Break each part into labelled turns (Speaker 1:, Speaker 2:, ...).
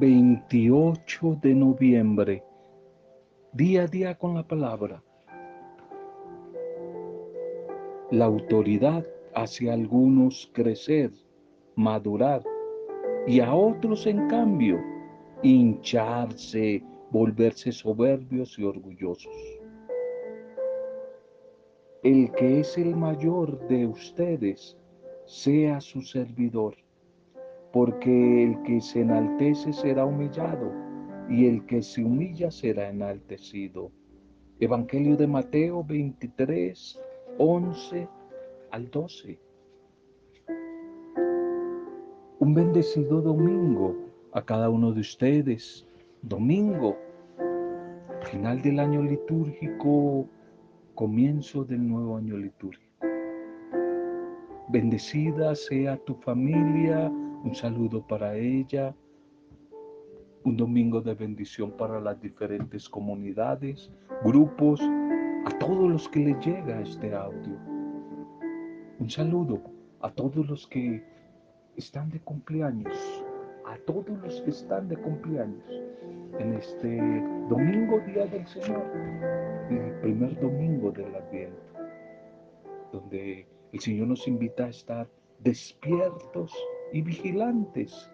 Speaker 1: 28 de noviembre, día a día con la palabra. La autoridad hace a algunos crecer, madurar, y a otros, en cambio, hincharse, volverse soberbios y orgullosos. El que es el mayor de ustedes, sea su servidor porque el que se enaltece será humillado y el que se humilla será enaltecido. Evangelio de Mateo 23, 11 al 12. Un bendecido domingo a cada uno de ustedes. Domingo, final del año litúrgico, comienzo del nuevo año litúrgico. Bendecida sea tu familia, un saludo para ella, un domingo de bendición para las diferentes comunidades, grupos, a todos los que les llega este audio. Un saludo a todos los que están de cumpleaños, a todos los que están de cumpleaños. En este domingo, Día del Señor, el primer domingo del Adviento, donde el Señor nos invita a estar despiertos y vigilantes.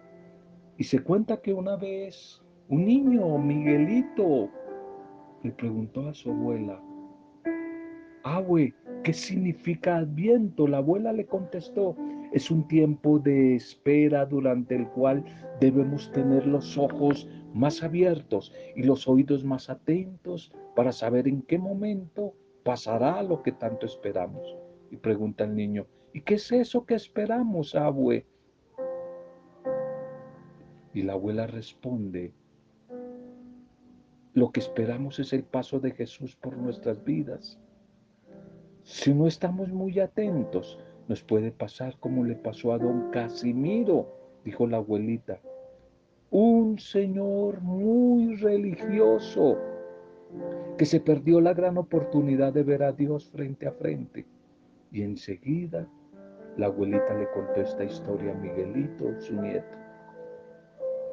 Speaker 1: Y se cuenta que una vez un niño, Miguelito, le preguntó a su abuela, Abue, ¿qué significa Adviento? La abuela le contestó, es un tiempo de espera durante el cual debemos tener los ojos más abiertos y los oídos más atentos para saber en qué momento pasará lo que tanto esperamos. Y pregunta el niño, ¿y qué es eso que esperamos, abue? Y la abuela responde, lo que esperamos es el paso de Jesús por nuestras vidas. Si no estamos muy atentos, nos puede pasar como le pasó a don Casimiro, dijo la abuelita. Un señor muy religioso que se perdió la gran oportunidad de ver a Dios frente a frente. Y enseguida la abuelita le contó esta historia a Miguelito, su nieto.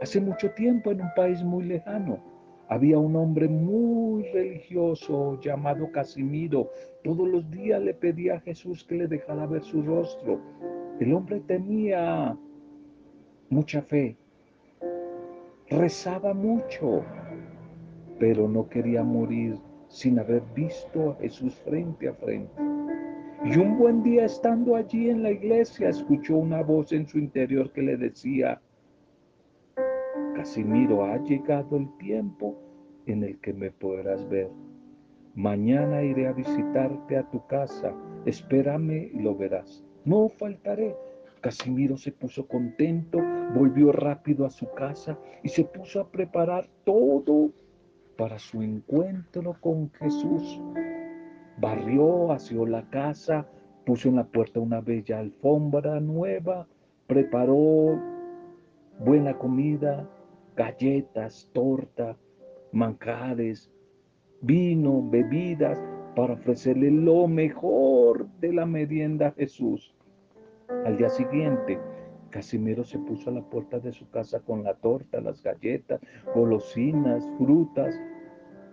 Speaker 1: Hace mucho tiempo, en un país muy lejano, había un hombre muy religioso llamado Casimiro. Todos los días le pedía a Jesús que le dejara ver su rostro. El hombre tenía mucha fe, rezaba mucho, pero no quería morir sin haber visto a Jesús frente a frente. Y un buen día estando allí en la iglesia, escuchó una voz en su interior que le decía, Casimiro, ha llegado el tiempo en el que me podrás ver. Mañana iré a visitarte a tu casa. Espérame y lo verás. No faltaré. Casimiro se puso contento, volvió rápido a su casa y se puso a preparar todo para su encuentro con Jesús. Barrió, asió la casa, puso en la puerta una bella alfombra nueva, preparó buena comida, galletas, torta, manjares, vino, bebidas, para ofrecerle lo mejor de la merienda a Jesús. Al día siguiente, Casimiro se puso a la puerta de su casa con la torta, las galletas, golosinas, frutas.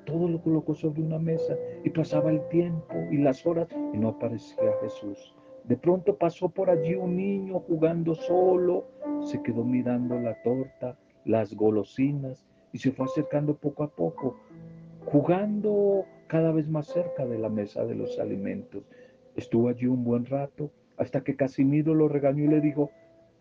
Speaker 1: Todo lo colocó sobre una mesa y pasaba el tiempo y las horas y no aparecía Jesús. De pronto pasó por allí un niño jugando solo, se quedó mirando la torta, las golosinas y se fue acercando poco a poco, jugando cada vez más cerca de la mesa de los alimentos. Estuvo allí un buen rato hasta que Casimiro lo regañó y le dijo,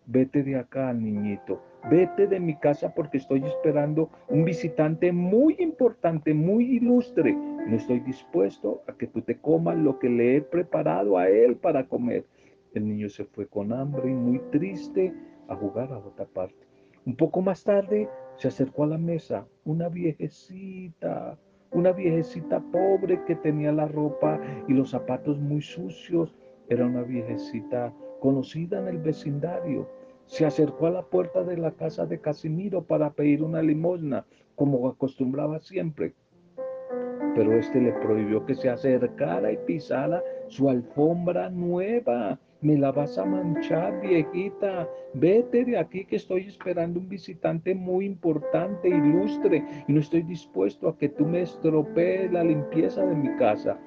Speaker 1: vete de acá, niñito, vete de mi casa porque estoy esperando un visitante muy importante, muy ilustre. No estoy dispuesto a que tú te comas lo que le he preparado a él para comer. El niño se fue con hambre y muy triste a jugar a otra parte. Un poco más tarde se acercó a la mesa una viejecita, una viejecita pobre que tenía la ropa y los zapatos muy sucios. Era una viejecita conocida en el vecindario. Se acercó a la puerta de la casa de Casimiro para pedir una limosna, como acostumbraba siempre. Pero este le prohibió que se acercara y pisara su alfombra nueva me la vas a manchar, viejita. Vete de aquí que estoy esperando un visitante muy importante, ilustre, y no estoy dispuesto a que tú me estropees la limpieza de mi casa.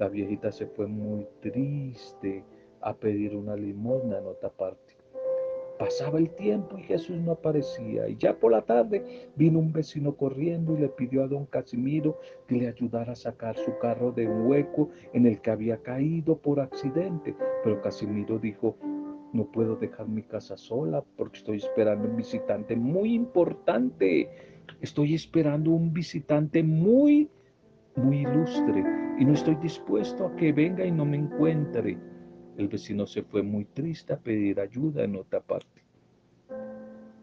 Speaker 1: La viejita se fue muy triste a pedir una limosna en otra parte. Pasaba el tiempo y Jesús no aparecía. Y ya por la tarde vino un vecino corriendo y le pidió a don Casimiro que le ayudara a sacar su carro de un hueco en el que había caído por accidente. Pero Casimiro dijo, no puedo dejar mi casa sola porque estoy esperando un visitante muy importante. Estoy esperando un visitante muy, muy ilustre y no estoy dispuesto a que venga y no me encuentre. El vecino se fue muy triste a pedir ayuda en otra parte.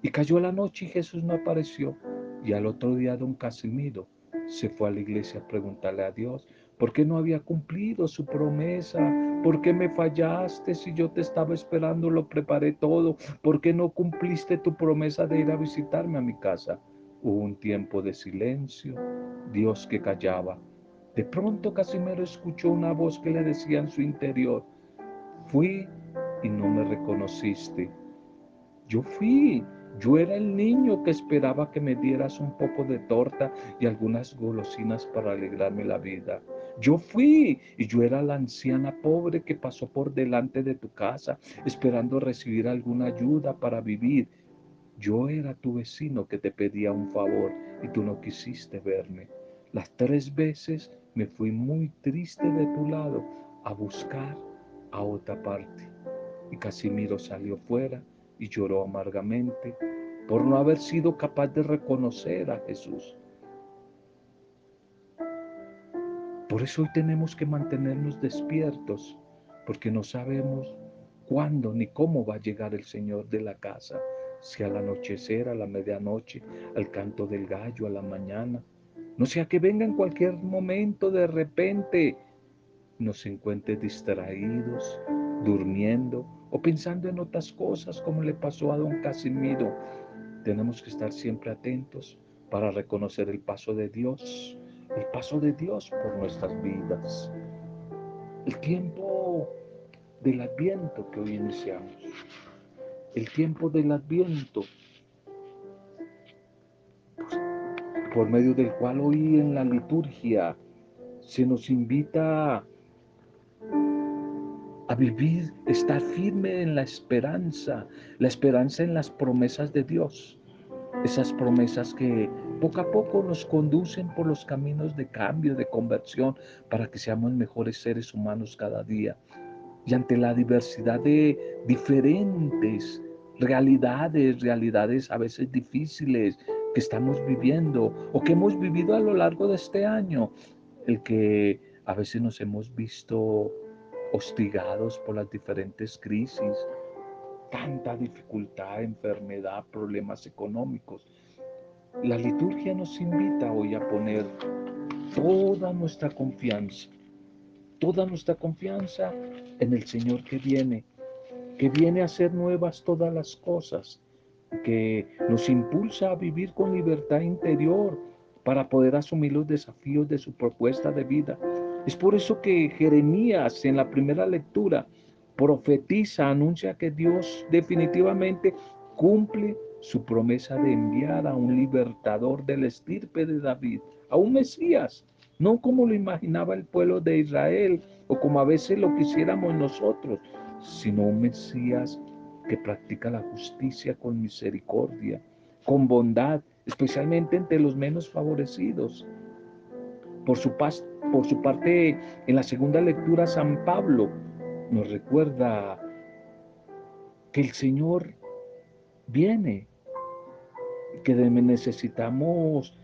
Speaker 1: Y cayó la noche y Jesús no apareció. Y al otro día don Casimiro se fue a la iglesia a preguntarle a Dios por qué no había cumplido su promesa, por qué me fallaste si yo te estaba esperando, lo preparé todo, por qué no cumpliste tu promesa de ir a visitarme a mi casa. Hubo un tiempo de silencio, Dios que callaba. De pronto Casimiro escuchó una voz que le decía en su interior, Fui y no me reconociste. Yo fui, yo era el niño que esperaba que me dieras un poco de torta y algunas golosinas para alegrarme la vida. Yo fui y yo era la anciana pobre que pasó por delante de tu casa esperando recibir alguna ayuda para vivir. Yo era tu vecino que te pedía un favor y tú no quisiste verme. Las tres veces me fui muy triste de tu lado a buscar a otra parte. Y Casimiro salió fuera y lloró amargamente por no haber sido capaz de reconocer a Jesús. Por eso hoy tenemos que mantenernos despiertos, porque no sabemos cuándo ni cómo va a llegar el Señor de la casa, si al anochecer, a la medianoche, al canto del gallo, a la mañana, no sea que venga en cualquier momento de repente nos encuentre distraídos, durmiendo o pensando en otras cosas como le pasó a don Casimiro. Tenemos que estar siempre atentos para reconocer el paso de Dios, el paso de Dios por nuestras vidas. El tiempo del adviento que hoy iniciamos, el tiempo del adviento, por medio del cual hoy en la liturgia se nos invita a vivir, estar firme en la esperanza, la esperanza en las promesas de Dios. Esas promesas que poco a poco nos conducen por los caminos de cambio, de conversión, para que seamos mejores seres humanos cada día. Y ante la diversidad de diferentes realidades, realidades a veces difíciles que estamos viviendo o que hemos vivido a lo largo de este año, el que a veces nos hemos visto hostigados por las diferentes crisis, tanta dificultad, enfermedad, problemas económicos. La liturgia nos invita hoy a poner toda nuestra confianza, toda nuestra confianza en el Señor que viene, que viene a hacer nuevas todas las cosas, que nos impulsa a vivir con libertad interior para poder asumir los desafíos de su propuesta de vida es por eso que Jeremías en la primera lectura profetiza, anuncia que Dios definitivamente cumple su promesa de enviar a un libertador del estirpe de David, a un Mesías, no como lo imaginaba el pueblo de Israel o como a veces lo quisiéramos nosotros, sino un Mesías que practica la justicia con misericordia, con bondad, especialmente entre los menos favorecidos. Por su, paz, por su parte, en la segunda lectura, San Pablo nos recuerda que el Señor viene, que necesitamos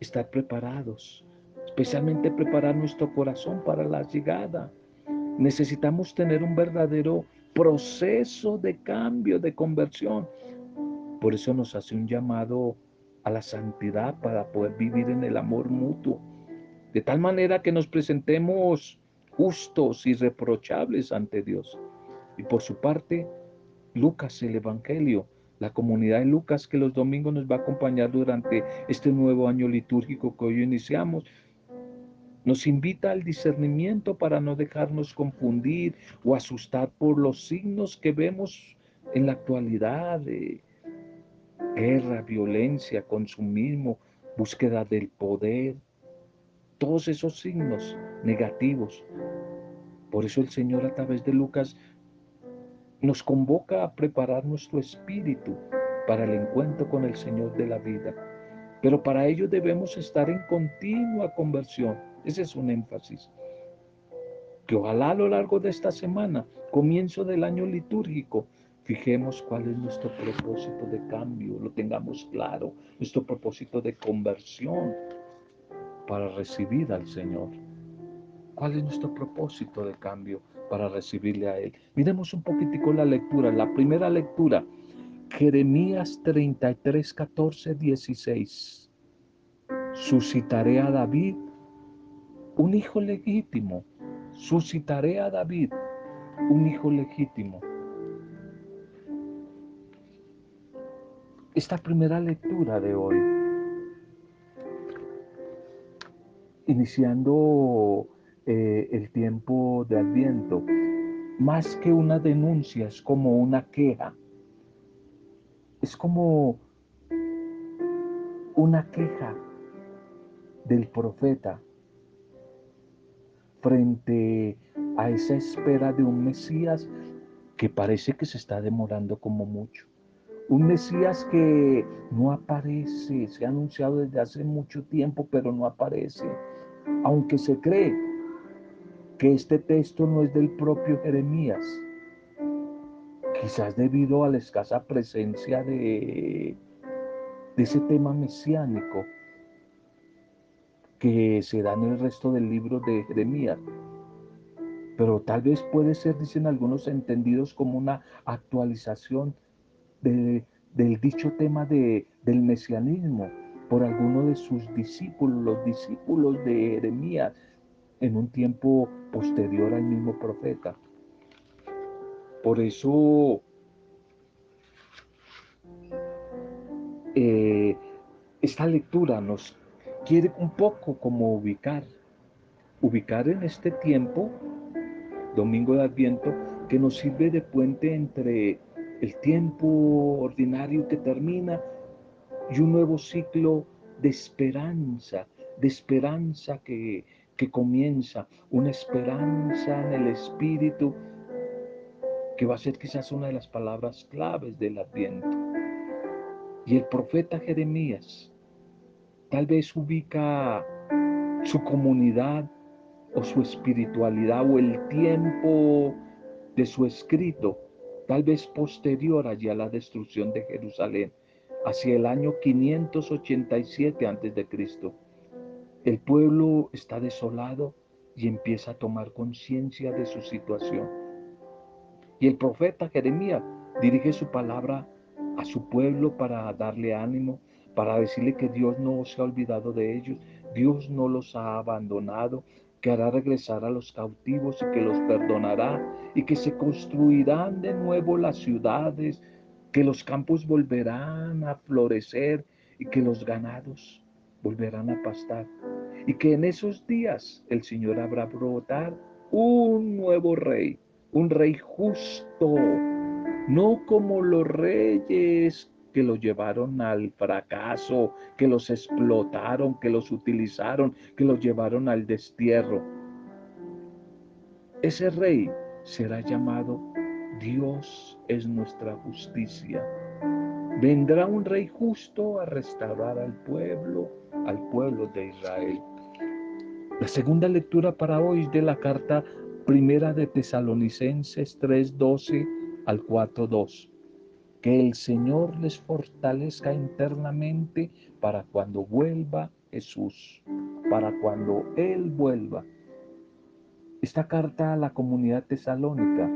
Speaker 1: estar preparados, especialmente preparar nuestro corazón para la llegada. Necesitamos tener un verdadero proceso de cambio, de conversión. Por eso nos hace un llamado a la santidad para poder vivir en el amor mutuo de tal manera que nos presentemos justos y reprochables ante Dios. Y por su parte, Lucas, el Evangelio, la comunidad de Lucas que los domingos nos va a acompañar durante este nuevo año litúrgico que hoy iniciamos, Nos invita al discernimiento para no dejarnos confundir o asustar por los signos que vemos en la actualidad guerra, violencia, consumismo, búsqueda del poder, todos esos signos negativos. Por eso el Señor a través de Lucas nos convoca a preparar nuestro espíritu para el encuentro con el Señor de la vida. Pero para ello debemos estar en continua conversión. Ese es un énfasis. Que ojalá a lo largo de esta semana, comienzo del año litúrgico, fijemos cuál es nuestro propósito de cambio, lo tengamos claro, nuestro propósito de conversión para recibir al Señor. ¿Cuál es nuestro propósito de cambio para recibirle a Él? Miremos un poquitico la lectura. La primera lectura, Jeremías 33, 14, 16. Suscitaré a David un hijo legítimo. Suscitaré a David un hijo legítimo. Esta primera lectura de hoy, iniciando eh, el tiempo de Adviento, más que una denuncia, es como una queja es como una queja del profeta frente a esa espera de un Mesías que parece que se está demorando como mucho. Un Mesías que no aparece, se ha anunciado desde hace mucho tiempo, pero no aparece. Aunque se cree que este texto no es del propio Jeremías, quizás debido a la escasa presencia de, de ese tema mesiánico que se da en el resto del libro de Jeremías. Pero tal vez puede ser, dicen algunos entendidos, como una actualización del dicho tema de, del mesianismo por alguno de sus discípulos, los discípulos de Jeremías, en un tiempo posterior al mismo profeta. Por eso eh, esta lectura nos quiere un poco como ubicar, ubicar en este tiempo, domingo de Adviento, que nos sirve de puente entre el tiempo ordinario que termina y un nuevo ciclo de esperanza, de esperanza que, que comienza, una esperanza en el Espíritu que va a ser quizás una de las palabras claves del Adviento. Y el profeta Jeremías tal vez ubica su comunidad o su espiritualidad o el tiempo de su escrito, tal vez posterior allí a la destrucción de Jerusalén, hacia el año 587 a.C. El pueblo está desolado y empieza a tomar conciencia de su situación y el profeta Jeremías dirige su palabra a su pueblo para darle ánimo, para decirle que Dios no se ha olvidado de ellos, Dios no los ha abandonado, que hará regresar a los cautivos y que los perdonará y que se construirán de nuevo las ciudades, que los campos volverán a florecer y que los ganados volverán a pastar y que en esos días el Señor habrá brotar un nuevo rey un rey justo, no como los reyes que los llevaron al fracaso, que los explotaron, que los utilizaron, que los llevaron al destierro. Ese rey será llamado Dios es nuestra justicia. Vendrá un rey justo a restaurar al pueblo, al pueblo de Israel. La segunda lectura para hoy de la carta Primera de Tesalonicenses 3:12 al 4:2. Que el Señor les fortalezca internamente para cuando vuelva Jesús, para cuando Él vuelva. Esta carta a la comunidad tesalónica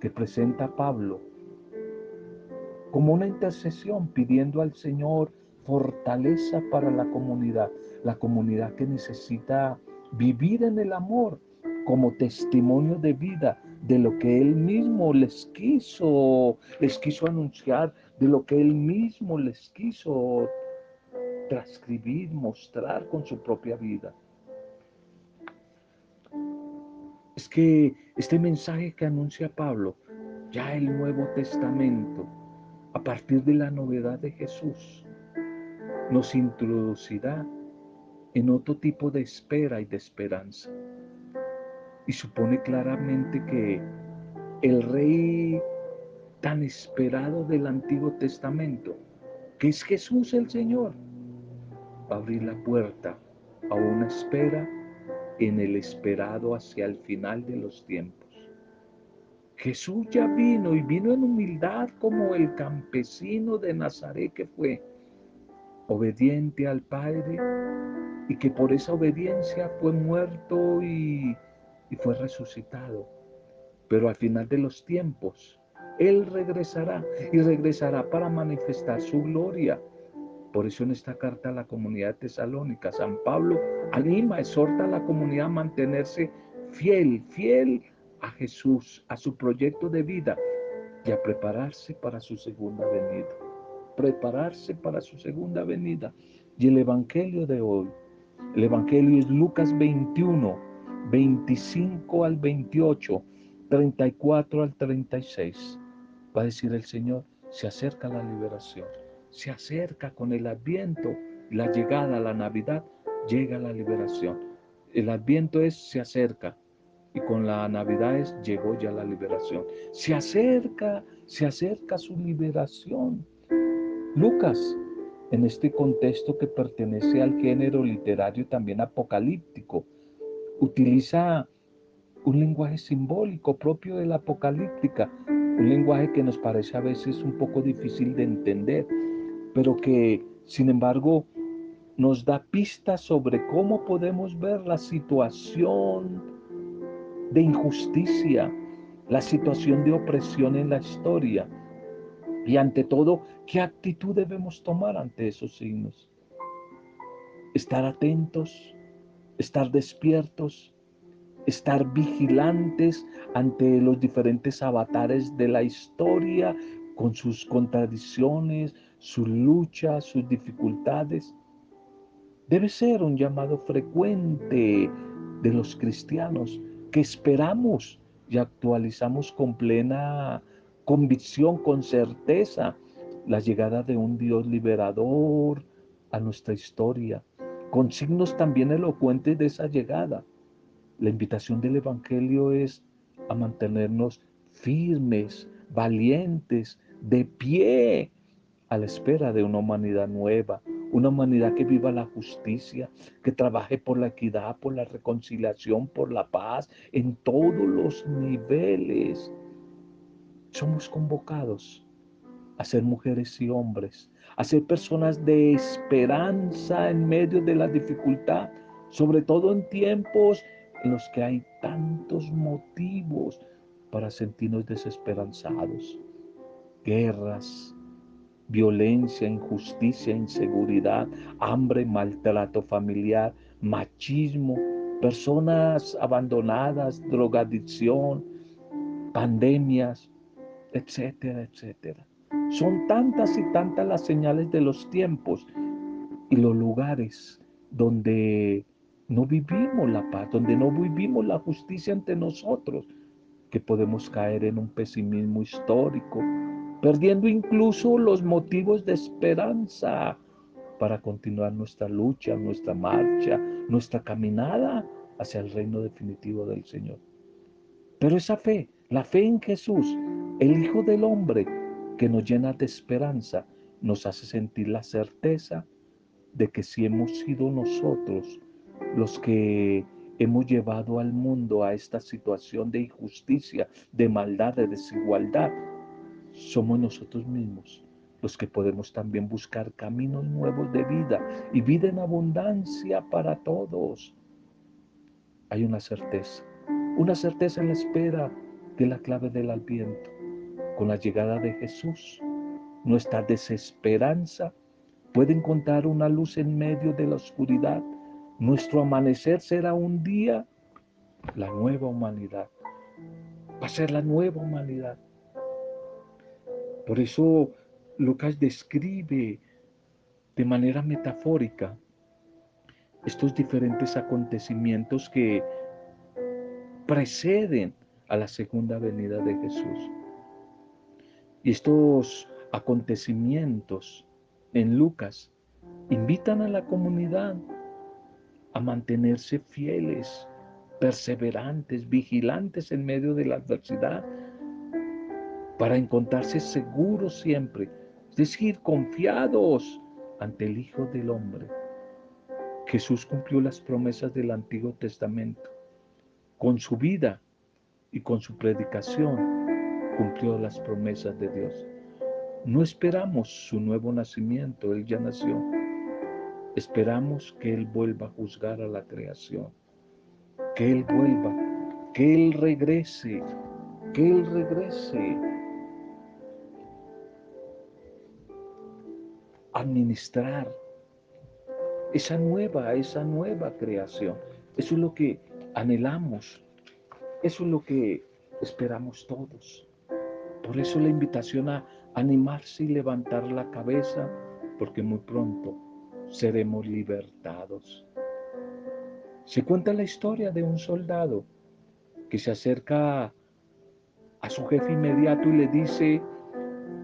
Speaker 1: que presenta Pablo como una intercesión pidiendo al Señor fortaleza para la comunidad, la comunidad que necesita vivir en el amor, como testimonio de vida de lo que él mismo les quiso, les quiso anunciar, de lo que él mismo les quiso transcribir, mostrar con su propia vida. Es que este mensaje que anuncia Pablo, ya el Nuevo Testamento, a partir de la novedad de Jesús, nos introducirá en otro tipo de espera y de esperanza. Y supone claramente que el rey tan esperado del Antiguo Testamento, que es Jesús el Señor, va a abrir la puerta a una espera en el esperado hacia el final de los tiempos. Jesús ya vino y vino en humildad como el campesino de Nazaret que fue, obediente al Padre y que por esa obediencia fue muerto y, y fue resucitado. Pero al final de los tiempos, Él regresará y regresará para manifestar su gloria. Por eso en esta carta a la comunidad tesalónica, San Pablo anima, exhorta a la comunidad a mantenerse fiel, fiel a Jesús, a su proyecto de vida y a prepararse para su segunda venida. Prepararse para su segunda venida. Y el Evangelio de hoy, el Evangelio es Lucas 21, 25 al 28 34 al 36, va a decir el Señor, se acerca la liberación, se acerca con el adviento, la llegada a la Navidad, llega la liberación. El adviento es, se acerca, y con la Navidad es, llegó ya la liberación. Se acerca, se acerca su liberación. Lucas, en este contexto que pertenece al género literario también apocalíptico, utiliza un lenguaje simbólico propio de la apocalíptica, un lenguaje que nos parece a veces un poco difícil de entender, pero que sin embargo nos da pistas sobre cómo podemos ver la situación de injusticia, la situación de opresión en la historia. Y ante todo, qué actitud debemos tomar ante esos signos. Estar atentos, estar despiertos, estar vigilantes ante los diferentes avatares de la historia, con sus contradicciones, sus luchas, sus dificultades. Debe ser un llamado frecuente de los cristianos que esperamos y actualizamos con plena convicción, con certeza, la llegada de un Dios liberador a nuestra historia, con signos también elocuentes de esa llegada. La invitación del Evangelio es a mantenernos firmes, valientes, de pie, a la espera de una humanidad nueva, una humanidad que viva la justicia, que trabaje por la equidad, por la reconciliación, por la paz, en todos los niveles. Somos convocados a ser mujeres y hombres, a ser personas de esperanza en medio de la dificultad, sobre todo en tiempos en los que hay tantos motivos para sentirnos desesperanzados. Guerras, violencia, injusticia, inseguridad, hambre, maltrato familiar, machismo, personas abandonadas, drogadicción, pandemias, etcétera, etcétera. Son tantas y tantas las señales de los tiempos y los lugares donde no vivimos la paz, donde no vivimos la justicia ante nosotros, que podemos caer en un pesimismo histórico, perdiendo incluso los motivos de esperanza para continuar nuestra lucha, nuestra marcha, nuestra caminada hacia el reino definitivo del Señor. Pero esa fe, la fe en Jesús, el Hijo del Hombre, que nos llena de esperanza, nos hace sentir la certeza de que si hemos sido nosotros los que hemos llevado al mundo a esta situación de injusticia, de maldad, de desigualdad, somos nosotros mismos los que podemos también buscar caminos nuevos de vida y vida en abundancia para todos. Hay una certeza, una certeza en la espera de la clave del adviento. Con la llegada de Jesús, nuestra desesperanza puede encontrar una luz en medio de la oscuridad nuestro amanecer será un día la nueva humanidad. Va a ser la nueva humanidad. Por eso Lucas describe de manera metafórica estos diferentes acontecimientos que preceden a la segunda venida de Jesús. Y estos acontecimientos en Lucas invitan a la comunidad a mantenerse fieles, perseverantes, vigilantes en medio de la adversidad, para encontrarse seguros siempre, es decir, confiados ante el Hijo del Hombre. Jesús cumplió las promesas del Antiguo Testamento. Con su vida y con su predicación cumplió las promesas de Dios. No esperamos su nuevo nacimiento, Él ya nació. Esperamos que Él vuelva a juzgar a la creación, que Él vuelva, que Él regrese, que Él regrese administrar esa nueva, esa nueva creación. Eso es lo que anhelamos, eso es lo que esperamos todos. Por eso la invitación a animarse y levantar la cabeza, porque muy pronto seremos libertados. Se cuenta la historia de un soldado que se acerca a su jefe inmediato y le dice,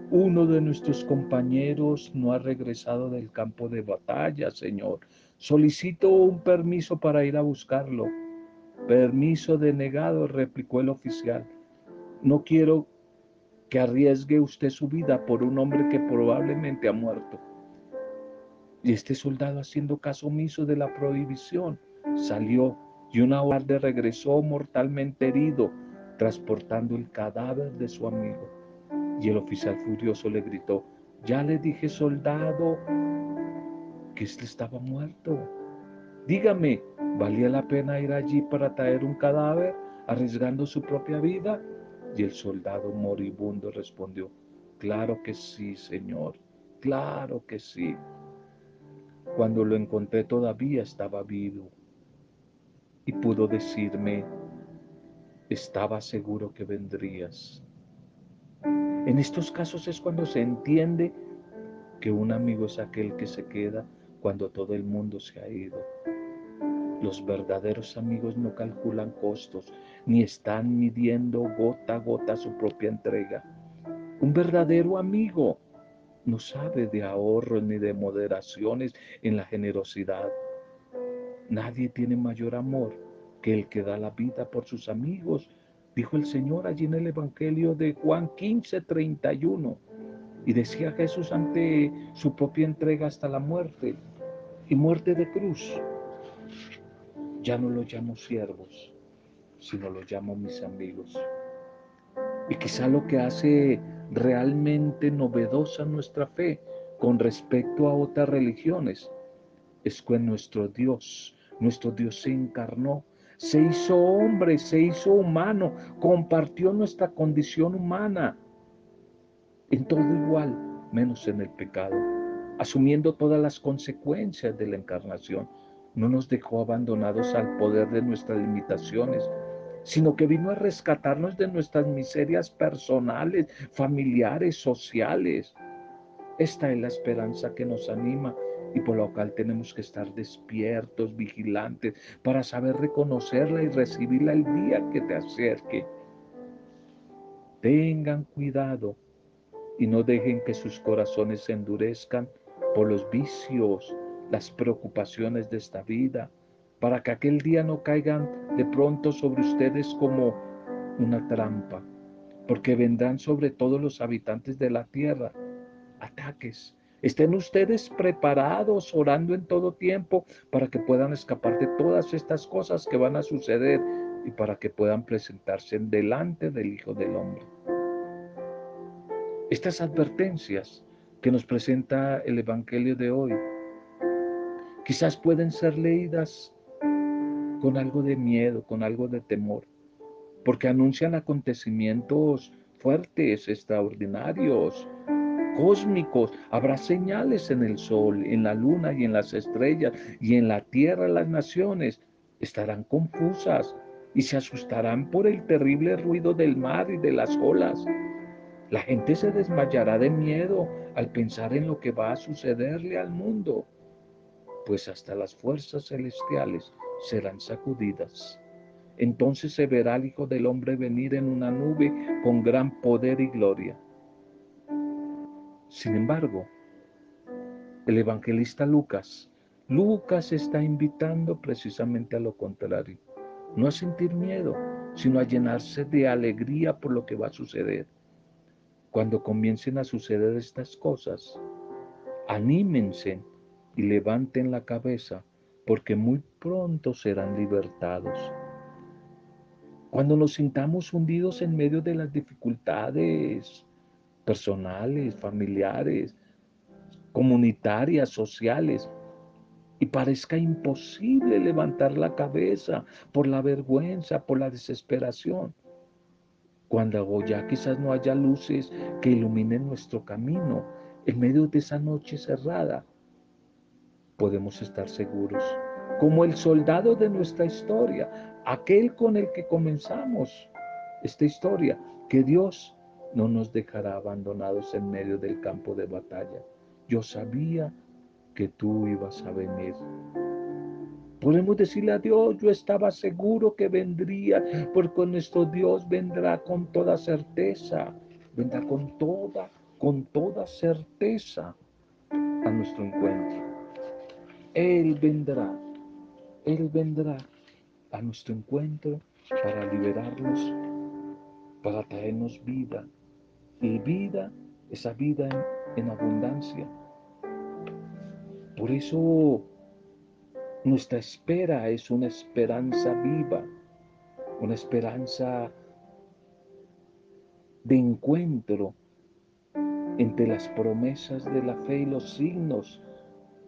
Speaker 1: uno de nuestros compañeros no ha regresado del campo de batalla, Señor. Solicito un permiso para ir a buscarlo. Permiso denegado, replicó el oficial. No quiero que arriesgue usted su vida por un hombre que probablemente ha muerto. Y este soldado, haciendo caso omiso de la prohibición, salió y una tarde regresó mortalmente herido, transportando el cadáver de su amigo. Y el oficial furioso le gritó, ya le dije soldado que éste estaba muerto. Dígame, ¿valía la pena ir allí para traer un cadáver arriesgando su propia vida? Y el soldado moribundo respondió, claro que sí, Señor, claro que sí. Cuando lo encontré todavía estaba vivo y pudo decirme, estaba seguro que vendrías. En estos casos es cuando se entiende que un amigo es aquel que se queda cuando todo el mundo se ha ido. Los verdaderos amigos no calculan costos ni están midiendo gota a gota su propia entrega. Un verdadero amigo no sabe de ahorros ni de moderaciones en la generosidad. Nadie tiene mayor amor que el que da la vida por sus amigos, dijo el Señor allí en el Evangelio de Juan 15, 31. Y decía Jesús ante su propia entrega hasta la muerte y muerte de cruz. Ya no los llamo siervos, sino los llamo mis amigos. Y quizá lo que hace realmente novedosa nuestra fe con respecto a otras religiones es que nuestro Dios, nuestro Dios se encarnó, se hizo hombre, se hizo humano, compartió nuestra condición humana en todo igual, menos en el pecado, asumiendo todas las consecuencias de la encarnación. No nos dejó abandonados al poder de nuestras limitaciones, sino que vino a rescatarnos de nuestras miserias personales, familiares, sociales. Esta es la esperanza que nos anima y por lo cual tenemos que estar despiertos, vigilantes, para saber reconocerla y recibirla el día que te acerque. Tengan cuidado y no dejen que sus corazones se endurezcan por los vicios, las preocupaciones de esta vida, para que aquel día no caigan de pronto sobre ustedes como una trampa, porque vendrán sobre todos los habitantes de la tierra ataques. Estén ustedes preparados, orando en todo tiempo, para que puedan escapar de todas estas cosas que van a suceder y para que puedan presentarse delante del Hijo del Hombre. Estas advertencias que nos presenta el Evangelio de hoy quizás pueden ser leídas con algo de miedo, con algo de temor, porque anuncian acontecimientos fuertes, extraordinarios, cósmicos. Habrá señales en el sol, en la luna y en las estrellas, y en la tierra las naciones estarán confusas y se asustarán por el terrible ruido del mar y de las olas. La gente se desmayará de miedo al pensar en lo que va a sucederle al mundo, pues hasta las fuerzas celestiales serán sacudidas. Entonces se verá al Hijo del Hombre venir en una nube con gran poder y gloria. Sin embargo, el evangelista Lucas, Lucas está invitando precisamente a lo contrario, no a sentir miedo, sino a llenarse de alegría por lo que va a suceder. Cuando comiencen a suceder estas cosas, anímense y levanten la cabeza, porque muy pronto serán libertados. Cuando nos sintamos hundidos en medio de las dificultades personales, familiares, comunitarias, sociales, y parezca imposible levantar la cabeza por la vergüenza, por la desesperación, cuando ya quizás no haya luces que iluminen nuestro camino en medio de esa noche cerrada, podemos estar seguros, como el soldado de nuestra historia, aquel con el que comenzamos esta historia, que Dios no nos dejará abandonados en medio del campo de batalla. Yo sabía que tú ibas a venir. Podemos decirle a Dios, yo estaba seguro que vendría, porque nuestro Dios vendrá con toda certeza, vendrá con toda, con toda certeza a nuestro encuentro. Él vendrá, Él vendrá a nuestro encuentro para liberarnos, para traernos vida. Y vida, esa vida en, en abundancia. Por eso nuestra espera es una esperanza viva, una esperanza de encuentro entre las promesas de la fe y los signos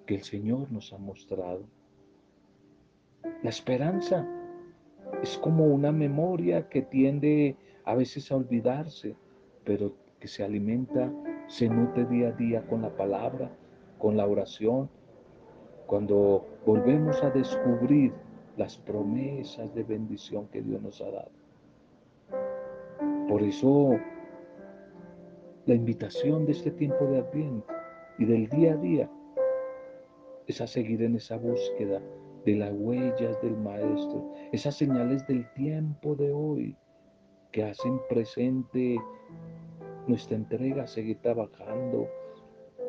Speaker 1: que el Señor nos ha mostrado. La esperanza es como una memoria que tiende a veces a olvidarse, pero que se alimenta, se nutre día a día con la palabra, con la oración, cuando volvemos a descubrir las promesas de bendición que Dios nos ha dado. Por eso la invitación de este tiempo de Adviento y del día a día es a seguir en esa búsqueda de las huellas del Maestro, esas señales del tiempo de hoy que hacen presente nuestra entrega seguir trabajando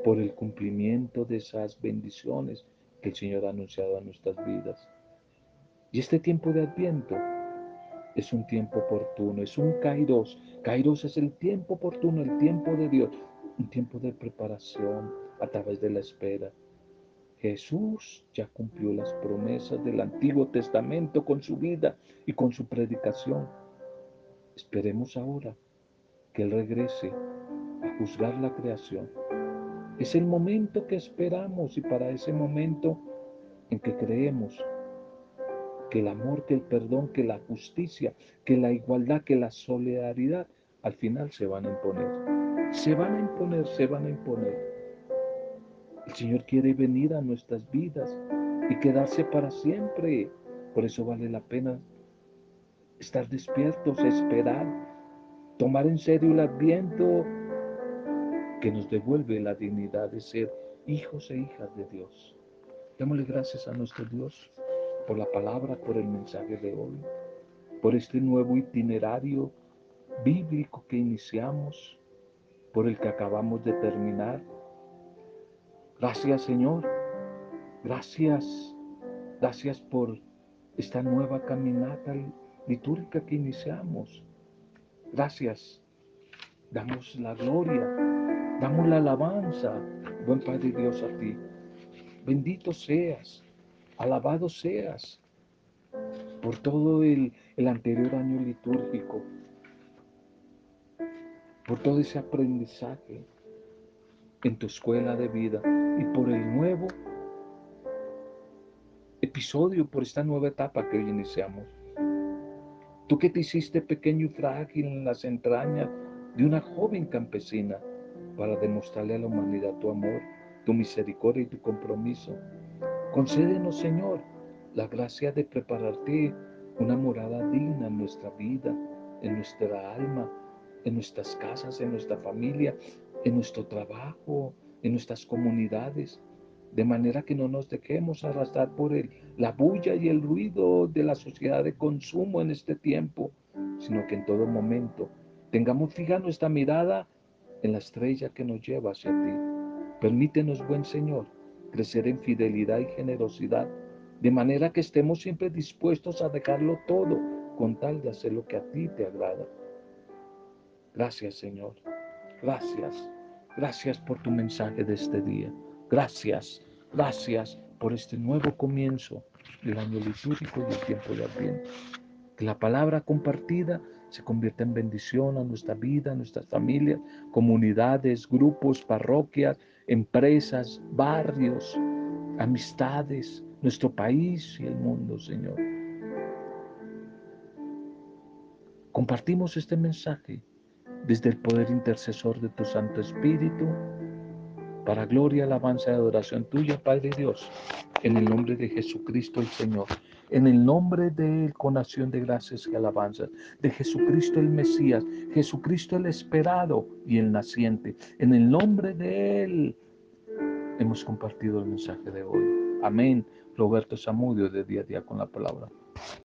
Speaker 1: por el cumplimiento de esas bendiciones que el Señor ha anunciado a nuestras vidas. Y este tiempo de Adviento es un tiempo oportuno, es un kairos. Kairos es el tiempo oportuno, el tiempo de Dios, un tiempo de preparación a través de la espera. Jesús ya cumplió las promesas del Antiguo Testamento con su vida y con su predicación. Esperemos ahora que Él regrese a juzgar la creación. Es el momento que esperamos y para ese momento en que creemos que el amor, que el perdón, que la justicia, que la igualdad, que la solidaridad, al final se van a imponer. Se van a imponer, se van a imponer. El Señor quiere venir a nuestras vidas y quedarse para siempre. Por eso vale la pena estar despiertos, esperar, tomar en serio el adviento que nos devuelve la dignidad de ser hijos e hijas de Dios. Démosle gracias a nuestro Dios por la palabra, por el mensaje de hoy, por este nuevo itinerario bíblico que iniciamos, por el que acabamos de terminar Gracias Señor. Gracias. Gracias por esta nueva caminata litúrgica que iniciamos. Gracias. Damos la gloria. Damos la alabanza, buen Padre Dios, a ti. Bendito seas. Alabado seas por todo el, el anterior año litúrgico. Por todo ese aprendizaje en tu escuela de vida y por el nuevo episodio, por esta nueva etapa que hoy iniciamos. Tú que te hiciste pequeño y frágil en las entrañas de una joven campesina para demostrarle a la humanidad tu amor, tu misericordia y tu compromiso. Concédenos, Señor, la gracia de prepararte una morada digna en nuestra vida, en nuestra alma, en nuestras casas, en nuestra familia, en nuestro trabajo, en nuestras comunidades, de manera que no nos dejemos arrastrar por el, la bulla y el ruido de la sociedad de consumo en este tiempo, sino que en todo momento tengamos fija nuestra mirada en la estrella que nos lleva hacia ti. Permítenos, buen Señor, crecer en fidelidad y generosidad, de manera que estemos siempre dispuestos a dejarlo todo con tal de hacer lo que a ti te agrada. Gracias, Señor. Gracias. Gracias por tu mensaje de este día. Gracias, gracias por este nuevo comienzo del año litúrgico y el tiempo de Adviento. Que la palabra compartida se convierta en bendición a nuestra vida, a nuestras familias, comunidades, grupos, parroquias, empresas, barrios, amistades, nuestro país y el mundo, Señor. Compartimos este mensaje desde el poder intercesor de tu Santo Espíritu para gloria, alabanza y adoración tuya, Padre Dios, en el nombre de Jesucristo el Señor, en el nombre de Él con acción de gracias y alabanzas, de Jesucristo el Mesías, Jesucristo el esperado y el naciente, en el nombre de Él hemos compartido el mensaje de hoy. Amén. Roberto Samudio de día a día con la palabra.